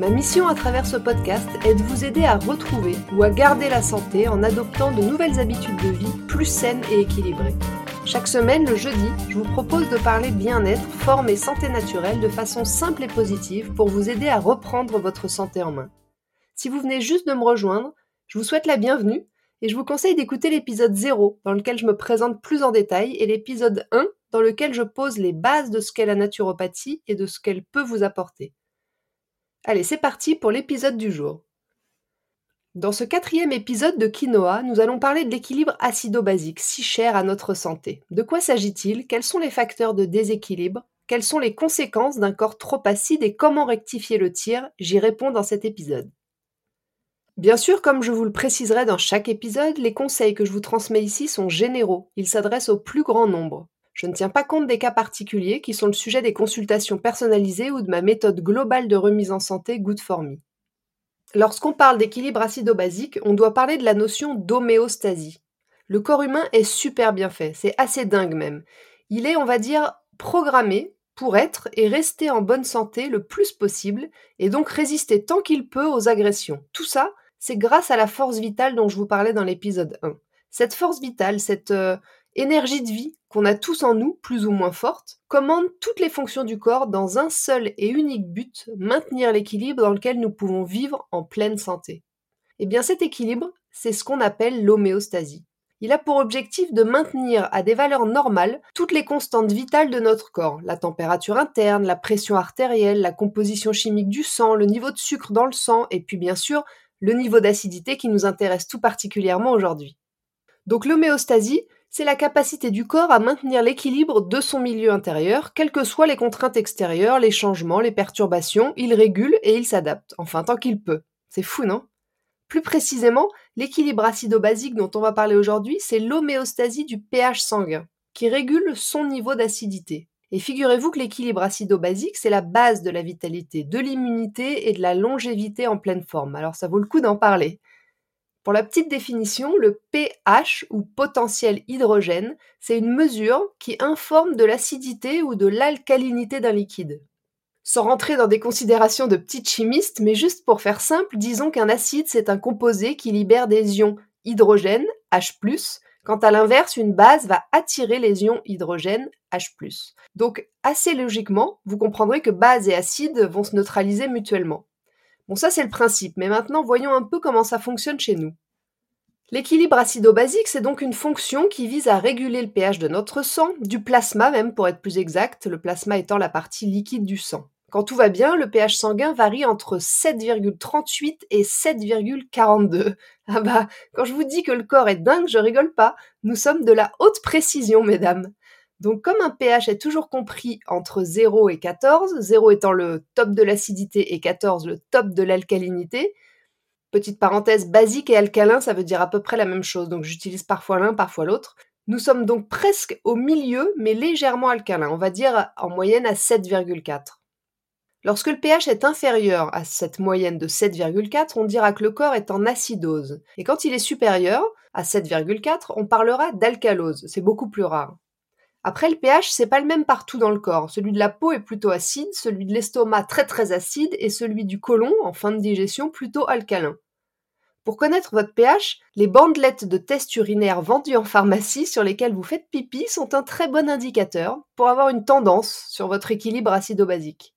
Ma mission à travers ce podcast est de vous aider à retrouver ou à garder la santé en adoptant de nouvelles habitudes de vie plus saines et équilibrées. Chaque semaine, le jeudi, je vous propose de parler bien-être, forme et santé naturelle de façon simple et positive pour vous aider à reprendre votre santé en main. Si vous venez juste de me rejoindre, je vous souhaite la bienvenue et je vous conseille d'écouter l'épisode 0 dans lequel je me présente plus en détail et l'épisode 1 dans lequel je pose les bases de ce qu'est la naturopathie et de ce qu'elle peut vous apporter. Allez, c'est parti pour l'épisode du jour. Dans ce quatrième épisode de Quinoa, nous allons parler de l'équilibre acido-basique, si cher à notre santé. De quoi s'agit-il? Quels sont les facteurs de déséquilibre? Quelles sont les conséquences d'un corps trop acide et comment rectifier le tir? J'y réponds dans cet épisode. Bien sûr, comme je vous le préciserai dans chaque épisode, les conseils que je vous transmets ici sont généraux, ils s'adressent au plus grand nombre. Je ne tiens pas compte des cas particuliers qui sont le sujet des consultations personnalisées ou de ma méthode globale de remise en santé Good for Me. Lorsqu'on parle d'équilibre acido-basique, on doit parler de la notion d'homéostasie. Le corps humain est super bien fait, c'est assez dingue même. Il est, on va dire, programmé pour être et rester en bonne santé le plus possible et donc résister tant qu'il peut aux agressions. Tout ça, c'est grâce à la force vitale dont je vous parlais dans l'épisode 1. Cette force vitale, cette, euh, énergie de vie qu'on a tous en nous, plus ou moins forte, commande toutes les fonctions du corps dans un seul et unique but, maintenir l'équilibre dans lequel nous pouvons vivre en pleine santé. Et eh bien cet équilibre, c'est ce qu'on appelle l'homéostasie. Il a pour objectif de maintenir à des valeurs normales toutes les constantes vitales de notre corps, la température interne, la pression artérielle, la composition chimique du sang, le niveau de sucre dans le sang et puis bien sûr le niveau d'acidité qui nous intéresse tout particulièrement aujourd'hui. Donc l'homéostasie, c'est la capacité du corps à maintenir l'équilibre de son milieu intérieur, quelles que soient les contraintes extérieures, les changements, les perturbations, il régule et il s'adapte, enfin tant qu'il peut. C'est fou, non? Plus précisément, l'équilibre acido-basique dont on va parler aujourd'hui, c'est l'homéostasie du pH sanguin, qui régule son niveau d'acidité. Et figurez-vous que l'équilibre acido-basique, c'est la base de la vitalité, de l'immunité et de la longévité en pleine forme. Alors ça vaut le coup d'en parler. Pour la petite définition, le pH ou potentiel hydrogène, c'est une mesure qui informe de l'acidité ou de l'alcalinité d'un liquide. Sans rentrer dans des considérations de petites chimistes, mais juste pour faire simple, disons qu'un acide c'est un composé qui libère des ions hydrogène, H+, quand à l'inverse, une base va attirer les ions hydrogène, H+. Donc, assez logiquement, vous comprendrez que base et acide vont se neutraliser mutuellement. Bon, ça c'est le principe, mais maintenant voyons un peu comment ça fonctionne chez nous. L'équilibre acido-basique, c'est donc une fonction qui vise à réguler le pH de notre sang, du plasma même pour être plus exact, le plasma étant la partie liquide du sang. Quand tout va bien, le pH sanguin varie entre 7,38 et 7,42. Ah bah, quand je vous dis que le corps est dingue, je rigole pas. Nous sommes de la haute précision, mesdames. Donc comme un pH est toujours compris entre 0 et 14, 0 étant le top de l'acidité et 14 le top de l'alcalinité, petite parenthèse, basique et alcalin, ça veut dire à peu près la même chose, donc j'utilise parfois l'un, parfois l'autre. Nous sommes donc presque au milieu, mais légèrement alcalin, on va dire en moyenne à 7,4. Lorsque le pH est inférieur à cette moyenne de 7,4, on dira que le corps est en acidose. Et quand il est supérieur à 7,4, on parlera d'alcalose. C'est beaucoup plus rare. Après, le pH, c'est pas le même partout dans le corps. Celui de la peau est plutôt acide, celui de l'estomac très très acide et celui du côlon, en fin de digestion, plutôt alcalin. Pour connaître votre pH, les bandelettes de tests urinaires vendues en pharmacie sur lesquelles vous faites pipi sont un très bon indicateur pour avoir une tendance sur votre équilibre acido-basique.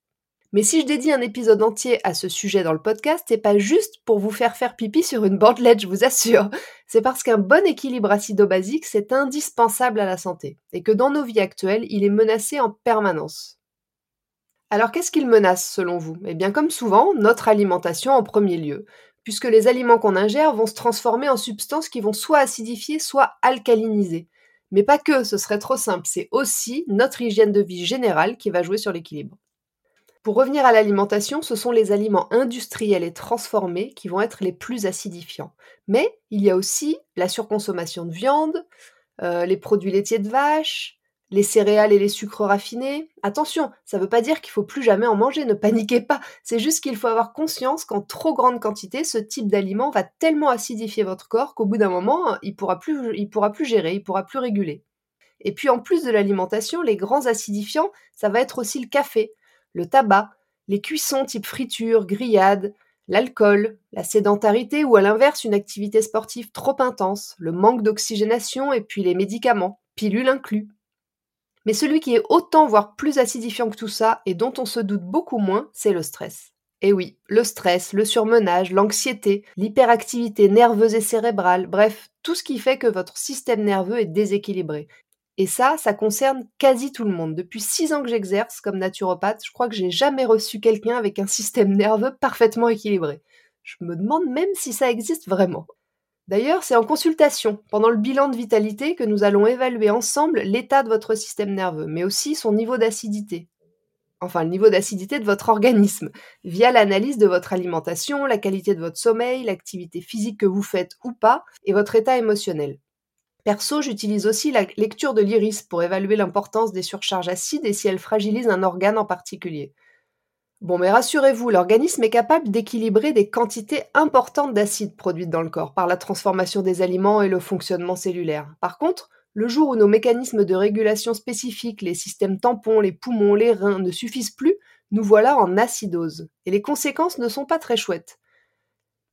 Mais si je dédie un épisode entier à ce sujet dans le podcast, c'est pas juste pour vous faire faire pipi sur une bandelette, je vous assure. C'est parce qu'un bon équilibre acido-basique, c'est indispensable à la santé, et que dans nos vies actuelles, il est menacé en permanence. Alors qu'est-ce qu'il menace selon vous? Eh bien comme souvent, notre alimentation en premier lieu, puisque les aliments qu'on ingère vont se transformer en substances qui vont soit acidifier, soit alcaliniser. Mais pas que, ce serait trop simple, c'est aussi notre hygiène de vie générale qui va jouer sur l'équilibre. Pour revenir à l'alimentation, ce sont les aliments industriels et transformés qui vont être les plus acidifiants. Mais il y a aussi la surconsommation de viande, euh, les produits laitiers de vache, les céréales et les sucres raffinés. Attention, ça ne veut pas dire qu'il faut plus jamais en manger, ne paniquez pas. C'est juste qu'il faut avoir conscience qu'en trop grande quantité, ce type d'aliment va tellement acidifier votre corps qu'au bout d'un moment, il pourra plus, il pourra plus gérer, il pourra plus réguler. Et puis en plus de l'alimentation, les grands acidifiants, ça va être aussi le café, le tabac, les cuissons type friture, grillade, l'alcool, la sédentarité ou à l'inverse une activité sportive trop intense, le manque d'oxygénation et puis les médicaments, pilules inclus. Mais celui qui est autant voire plus acidifiant que tout ça et dont on se doute beaucoup moins, c'est le stress. Et oui, le stress, le surmenage, l'anxiété, l'hyperactivité nerveuse et cérébrale, bref, tout ce qui fait que votre système nerveux est déséquilibré. Et ça, ça concerne quasi tout le monde. Depuis six ans que j'exerce comme naturopathe, je crois que j'ai jamais reçu quelqu'un avec un système nerveux parfaitement équilibré. Je me demande même si ça existe vraiment. D'ailleurs, c'est en consultation, pendant le bilan de vitalité, que nous allons évaluer ensemble l'état de votre système nerveux, mais aussi son niveau d'acidité. Enfin, le niveau d'acidité de votre organisme, via l'analyse de votre alimentation, la qualité de votre sommeil, l'activité physique que vous faites ou pas, et votre état émotionnel. Perso, j'utilise aussi la lecture de l'iris pour évaluer l'importance des surcharges acides et si elles fragilisent un organe en particulier. Bon, mais rassurez-vous, l'organisme est capable d'équilibrer des quantités importantes d'acides produites dans le corps par la transformation des aliments et le fonctionnement cellulaire. Par contre, le jour où nos mécanismes de régulation spécifiques, les systèmes tampons, les poumons, les reins ne suffisent plus, nous voilà en acidose. Et les conséquences ne sont pas très chouettes.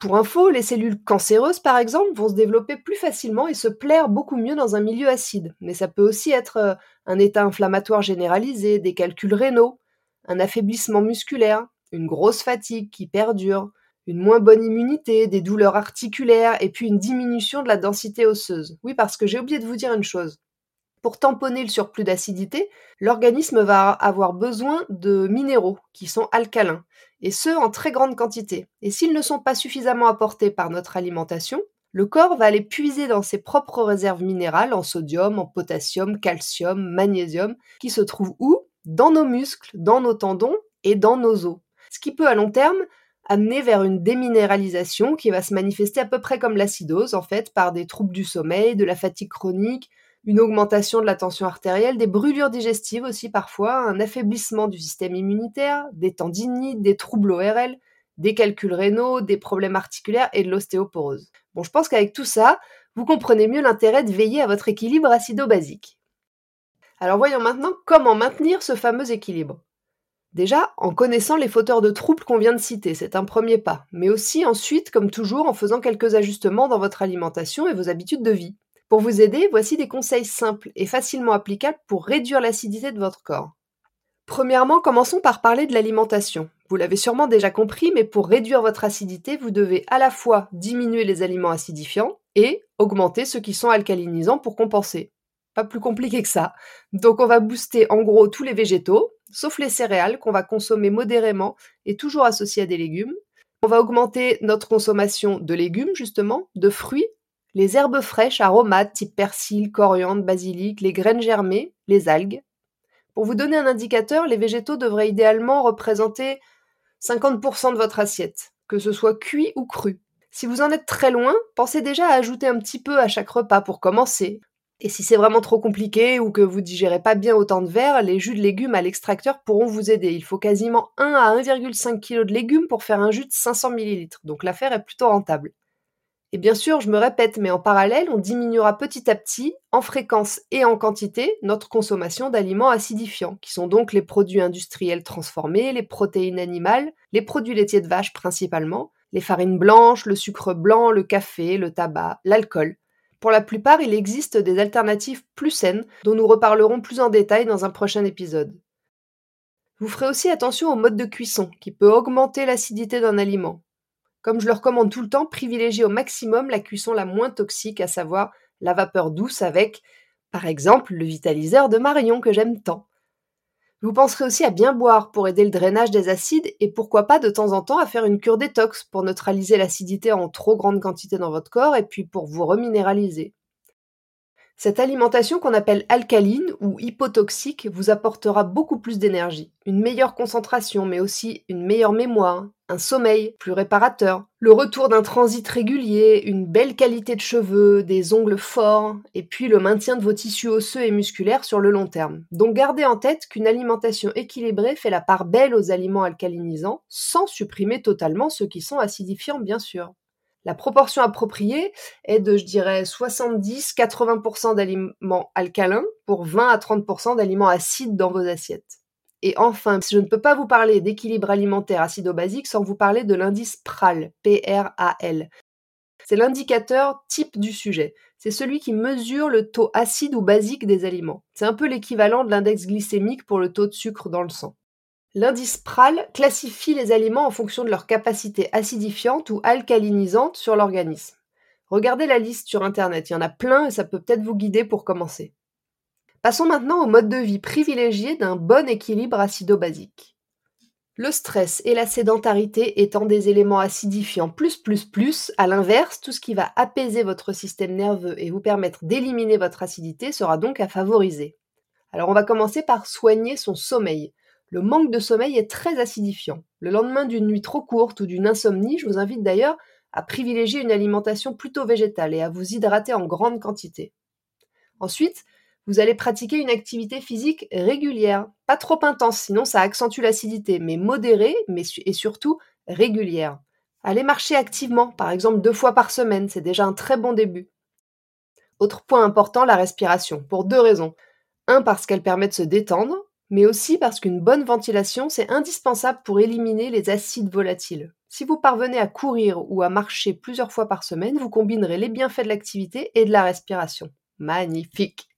Pour info, les cellules cancéreuses, par exemple, vont se développer plus facilement et se plaire beaucoup mieux dans un milieu acide. Mais ça peut aussi être euh, un état inflammatoire généralisé, des calculs rénaux, un affaiblissement musculaire, une grosse fatigue qui perdure, une moins bonne immunité, des douleurs articulaires et puis une diminution de la densité osseuse. Oui, parce que j'ai oublié de vous dire une chose. Pour tamponner le surplus d'acidité, l'organisme va avoir besoin de minéraux qui sont alcalins, et ce en très grande quantité. Et s'ils ne sont pas suffisamment apportés par notre alimentation, le corps va aller puiser dans ses propres réserves minérales en sodium, en potassium, calcium, magnésium, qui se trouvent où? Dans nos muscles, dans nos tendons et dans nos os. Ce qui peut à long terme amener vers une déminéralisation qui va se manifester à peu près comme l'acidose, en fait, par des troubles du sommeil, de la fatigue chronique, une augmentation de la tension artérielle, des brûlures digestives aussi parfois, un affaiblissement du système immunitaire, des tendinites, des troubles ORL, des calculs rénaux, des problèmes articulaires et de l'ostéoporose. Bon, je pense qu'avec tout ça, vous comprenez mieux l'intérêt de veiller à votre équilibre acido-basique. Alors voyons maintenant comment maintenir ce fameux équilibre. Déjà, en connaissant les fauteurs de troubles qu'on vient de citer, c'est un premier pas, mais aussi ensuite, comme toujours, en faisant quelques ajustements dans votre alimentation et vos habitudes de vie. Pour vous aider, voici des conseils simples et facilement applicables pour réduire l'acidité de votre corps. Premièrement, commençons par parler de l'alimentation. Vous l'avez sûrement déjà compris, mais pour réduire votre acidité, vous devez à la fois diminuer les aliments acidifiants et augmenter ceux qui sont alcalinisants pour compenser. Pas plus compliqué que ça. Donc on va booster en gros tous les végétaux, sauf les céréales qu'on va consommer modérément et toujours associés à des légumes. On va augmenter notre consommation de légumes justement, de fruits les herbes fraîches aromates type persil, coriandre, basilic, les graines germées, les algues. Pour vous donner un indicateur, les végétaux devraient idéalement représenter 50% de votre assiette, que ce soit cuit ou cru. Si vous en êtes très loin, pensez déjà à ajouter un petit peu à chaque repas pour commencer. Et si c'est vraiment trop compliqué ou que vous digérez pas bien autant de verre, les jus de légumes à l'extracteur pourront vous aider. Il faut quasiment 1 à 1,5 kg de légumes pour faire un jus de 500 ml, donc l'affaire est plutôt rentable. Et bien sûr, je me répète, mais en parallèle, on diminuera petit à petit, en fréquence et en quantité, notre consommation d'aliments acidifiants, qui sont donc les produits industriels transformés, les protéines animales, les produits laitiers de vache principalement, les farines blanches, le sucre blanc, le café, le tabac, l'alcool. Pour la plupart, il existe des alternatives plus saines, dont nous reparlerons plus en détail dans un prochain épisode. Vous ferez aussi attention au mode de cuisson, qui peut augmenter l'acidité d'un aliment. Comme je le recommande tout le temps, privilégiez au maximum la cuisson la moins toxique, à savoir la vapeur douce avec, par exemple, le vitaliseur de Marion que j'aime tant. Vous penserez aussi à bien boire pour aider le drainage des acides et pourquoi pas de temps en temps à faire une cure détox pour neutraliser l'acidité en trop grande quantité dans votre corps et puis pour vous reminéraliser. Cette alimentation qu'on appelle alcaline ou hypotoxique vous apportera beaucoup plus d'énergie, une meilleure concentration mais aussi une meilleure mémoire, un sommeil plus réparateur, le retour d'un transit régulier, une belle qualité de cheveux, des ongles forts, et puis le maintien de vos tissus osseux et musculaires sur le long terme. Donc gardez en tête qu'une alimentation équilibrée fait la part belle aux aliments alcalinisants, sans supprimer totalement ceux qui sont acidifiants bien sûr. La proportion appropriée est de, je dirais, 70-80% d'aliments alcalins pour 20 à 30% d'aliments acides dans vos assiettes. Et enfin, je ne peux pas vous parler d'équilibre alimentaire acido-basique sans vous parler de l'indice PRAL, P-R-A-L. C'est l'indicateur type du sujet. C'est celui qui mesure le taux acide ou basique des aliments. C'est un peu l'équivalent de l'index glycémique pour le taux de sucre dans le sang. L'indice PRAL classifie les aliments en fonction de leur capacité acidifiante ou alcalinisante sur l'organisme. Regardez la liste sur Internet, il y en a plein et ça peut peut-être vous guider pour commencer. Passons maintenant au mode de vie privilégié d'un bon équilibre acido-basique. Le stress et la sédentarité étant des éléments acidifiants plus plus plus, à l'inverse, tout ce qui va apaiser votre système nerveux et vous permettre d'éliminer votre acidité sera donc à favoriser. Alors on va commencer par soigner son sommeil. Le manque de sommeil est très acidifiant. Le lendemain d'une nuit trop courte ou d'une insomnie, je vous invite d'ailleurs à privilégier une alimentation plutôt végétale et à vous hydrater en grande quantité. Ensuite, vous allez pratiquer une activité physique régulière, pas trop intense, sinon ça accentue l'acidité, mais modérée et surtout régulière. Allez marcher activement, par exemple deux fois par semaine, c'est déjà un très bon début. Autre point important, la respiration, pour deux raisons. Un, parce qu'elle permet de se détendre, mais aussi parce qu'une bonne ventilation, c'est indispensable pour éliminer les acides volatiles. Si vous parvenez à courir ou à marcher plusieurs fois par semaine, vous combinerez les bienfaits de l'activité et de la respiration. Magnifique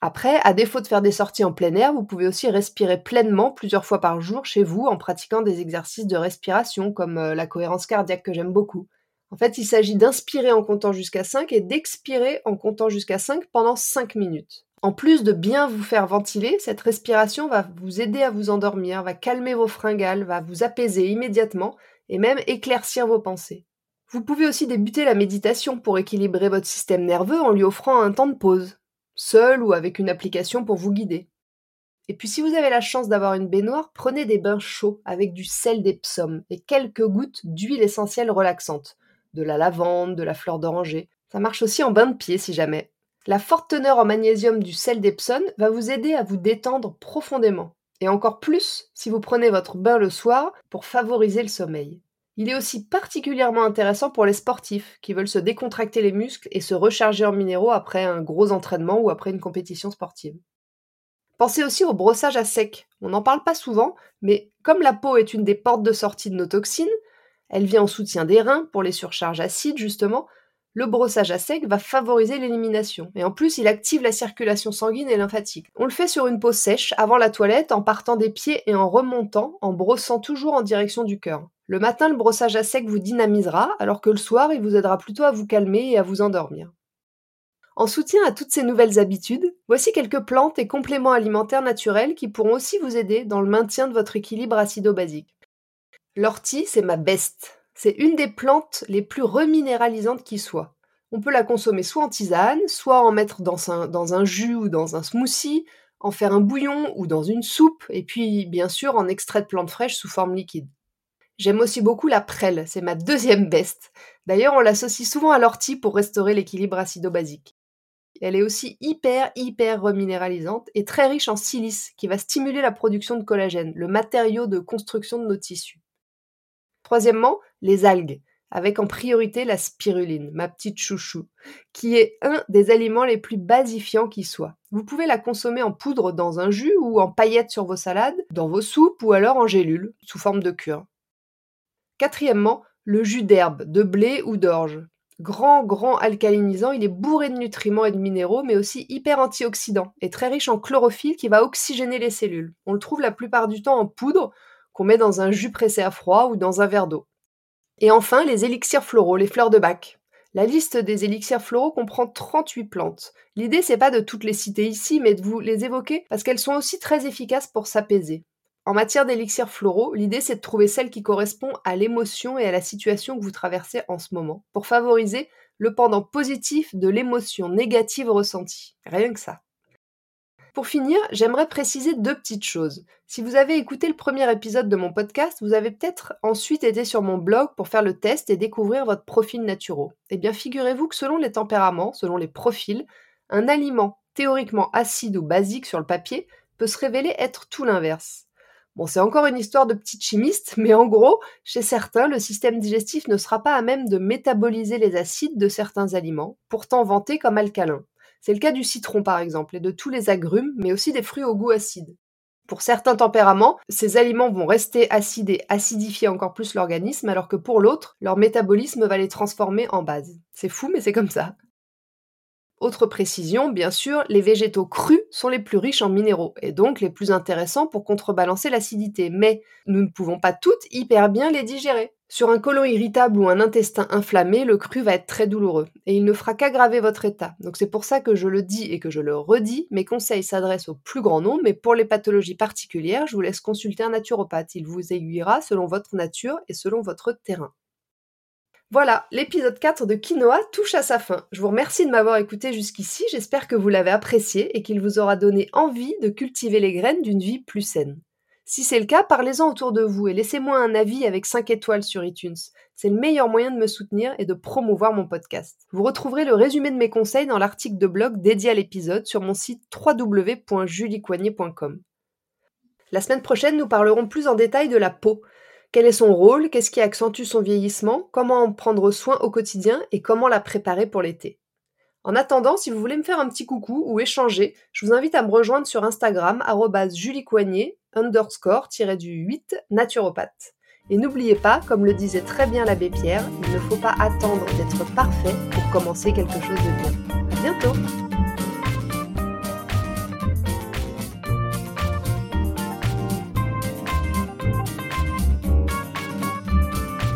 après, à défaut de faire des sorties en plein air, vous pouvez aussi respirer pleinement plusieurs fois par jour chez vous en pratiquant des exercices de respiration comme euh, la cohérence cardiaque que j'aime beaucoup. En fait, il s'agit d'inspirer en comptant jusqu'à 5 et d'expirer en comptant jusqu'à 5 pendant 5 minutes. En plus de bien vous faire ventiler, cette respiration va vous aider à vous endormir, va calmer vos fringales, va vous apaiser immédiatement et même éclaircir vos pensées. Vous pouvez aussi débuter la méditation pour équilibrer votre système nerveux en lui offrant un temps de pause, seul ou avec une application pour vous guider. Et puis si vous avez la chance d'avoir une baignoire, prenez des bains chauds avec du sel d'Epsom et quelques gouttes d'huile essentielle relaxante, de la lavande, de la fleur d'oranger. Ça marche aussi en bain de pied si jamais. La forte teneur en magnésium du sel d'Epsom va vous aider à vous détendre profondément. Et encore plus si vous prenez votre bain le soir pour favoriser le sommeil. Il est aussi particulièrement intéressant pour les sportifs qui veulent se décontracter les muscles et se recharger en minéraux après un gros entraînement ou après une compétition sportive. Pensez aussi au brossage à sec. On n'en parle pas souvent, mais comme la peau est une des portes de sortie de nos toxines, elle vient en soutien des reins pour les surcharges acides justement, le brossage à sec va favoriser l'élimination. Et en plus, il active la circulation sanguine et lymphatique. On le fait sur une peau sèche avant la toilette en partant des pieds et en remontant, en brossant toujours en direction du cœur. Le matin, le brossage à sec vous dynamisera, alors que le soir, il vous aidera plutôt à vous calmer et à vous endormir. En soutien à toutes ces nouvelles habitudes, voici quelques plantes et compléments alimentaires naturels qui pourront aussi vous aider dans le maintien de votre équilibre acido-basique. L'ortie, c'est ma best. C'est une des plantes les plus reminéralisantes qui soit. On peut la consommer soit en tisane, soit en mettre dans un, dans un jus ou dans un smoothie, en faire un bouillon ou dans une soupe, et puis bien sûr en extrait de plantes fraîches sous forme liquide. J'aime aussi beaucoup la prêle, c'est ma deuxième best. D'ailleurs, on l'associe souvent à l'ortie pour restaurer l'équilibre acido-basique. Elle est aussi hyper, hyper reminéralisante et très riche en silice, qui va stimuler la production de collagène, le matériau de construction de nos tissus. Troisièmement, les algues, avec en priorité la spiruline, ma petite chouchou, qui est un des aliments les plus basifiants qui soit. Vous pouvez la consommer en poudre dans un jus ou en paillettes sur vos salades, dans vos soupes ou alors en gélule, sous forme de cure. Quatrièmement, le jus d'herbe, de blé ou d'orge. Grand, grand alcalinisant, il est bourré de nutriments et de minéraux, mais aussi hyper antioxydant et très riche en chlorophylle qui va oxygéner les cellules. On le trouve la plupart du temps en poudre, qu'on met dans un jus pressé à froid ou dans un verre d'eau. Et enfin, les élixirs floraux, les fleurs de bac. La liste des élixirs floraux comprend 38 plantes. L'idée, c'est pas de toutes les citer ici, mais de vous les évoquer parce qu'elles sont aussi très efficaces pour s'apaiser. En matière d'élixirs floraux, l'idée c'est de trouver celle qui correspond à l'émotion et à la situation que vous traversez en ce moment, pour favoriser le pendant positif de l'émotion négative ressentie. Rien que ça. Pour finir, j'aimerais préciser deux petites choses. Si vous avez écouté le premier épisode de mon podcast, vous avez peut-être ensuite été sur mon blog pour faire le test et découvrir votre profil naturel. Eh bien, figurez-vous que selon les tempéraments, selon les profils, un aliment théoriquement acide ou basique sur le papier peut se révéler être tout l'inverse. Bon, c'est encore une histoire de petite chimiste, mais en gros, chez certains, le système digestif ne sera pas à même de métaboliser les acides de certains aliments, pourtant vantés comme alcalins. C'est le cas du citron par exemple, et de tous les agrumes, mais aussi des fruits au goût acide. Pour certains tempéraments, ces aliments vont rester acides et acidifier encore plus l'organisme, alors que pour l'autre, leur métabolisme va les transformer en base. C'est fou, mais c'est comme ça. Autre précision, bien sûr, les végétaux crus sont les plus riches en minéraux et donc les plus intéressants pour contrebalancer l'acidité, mais nous ne pouvons pas toutes hyper bien les digérer. Sur un côlon irritable ou un intestin inflammé, le cru va être très douloureux et il ne fera qu'aggraver votre état. Donc c'est pour ça que je le dis et que je le redis, mes conseils s'adressent au plus grand nombre, mais pour les pathologies particulières, je vous laisse consulter un naturopathe. Il vous aiguillera selon votre nature et selon votre terrain. Voilà, l'épisode 4 de Quinoa touche à sa fin. Je vous remercie de m'avoir écouté jusqu'ici, j'espère que vous l'avez apprécié et qu'il vous aura donné envie de cultiver les graines d'une vie plus saine. Si c'est le cas, parlez-en autour de vous et laissez-moi un avis avec 5 étoiles sur iTunes. C'est le meilleur moyen de me soutenir et de promouvoir mon podcast. Vous retrouverez le résumé de mes conseils dans l'article de blog dédié à l'épisode sur mon site www.juliecoignet.com. La semaine prochaine, nous parlerons plus en détail de la peau. Quel est son rôle? Qu'est-ce qui accentue son vieillissement? Comment en prendre soin au quotidien? Et comment la préparer pour l'été? En attendant, si vous voulez me faire un petit coucou ou échanger, je vous invite à me rejoindre sur Instagram, juliecoignet, underscore, du 8, naturopathe. Et n'oubliez pas, comme le disait très bien l'abbé Pierre, il ne faut pas attendre d'être parfait pour commencer quelque chose de bien. À bientôt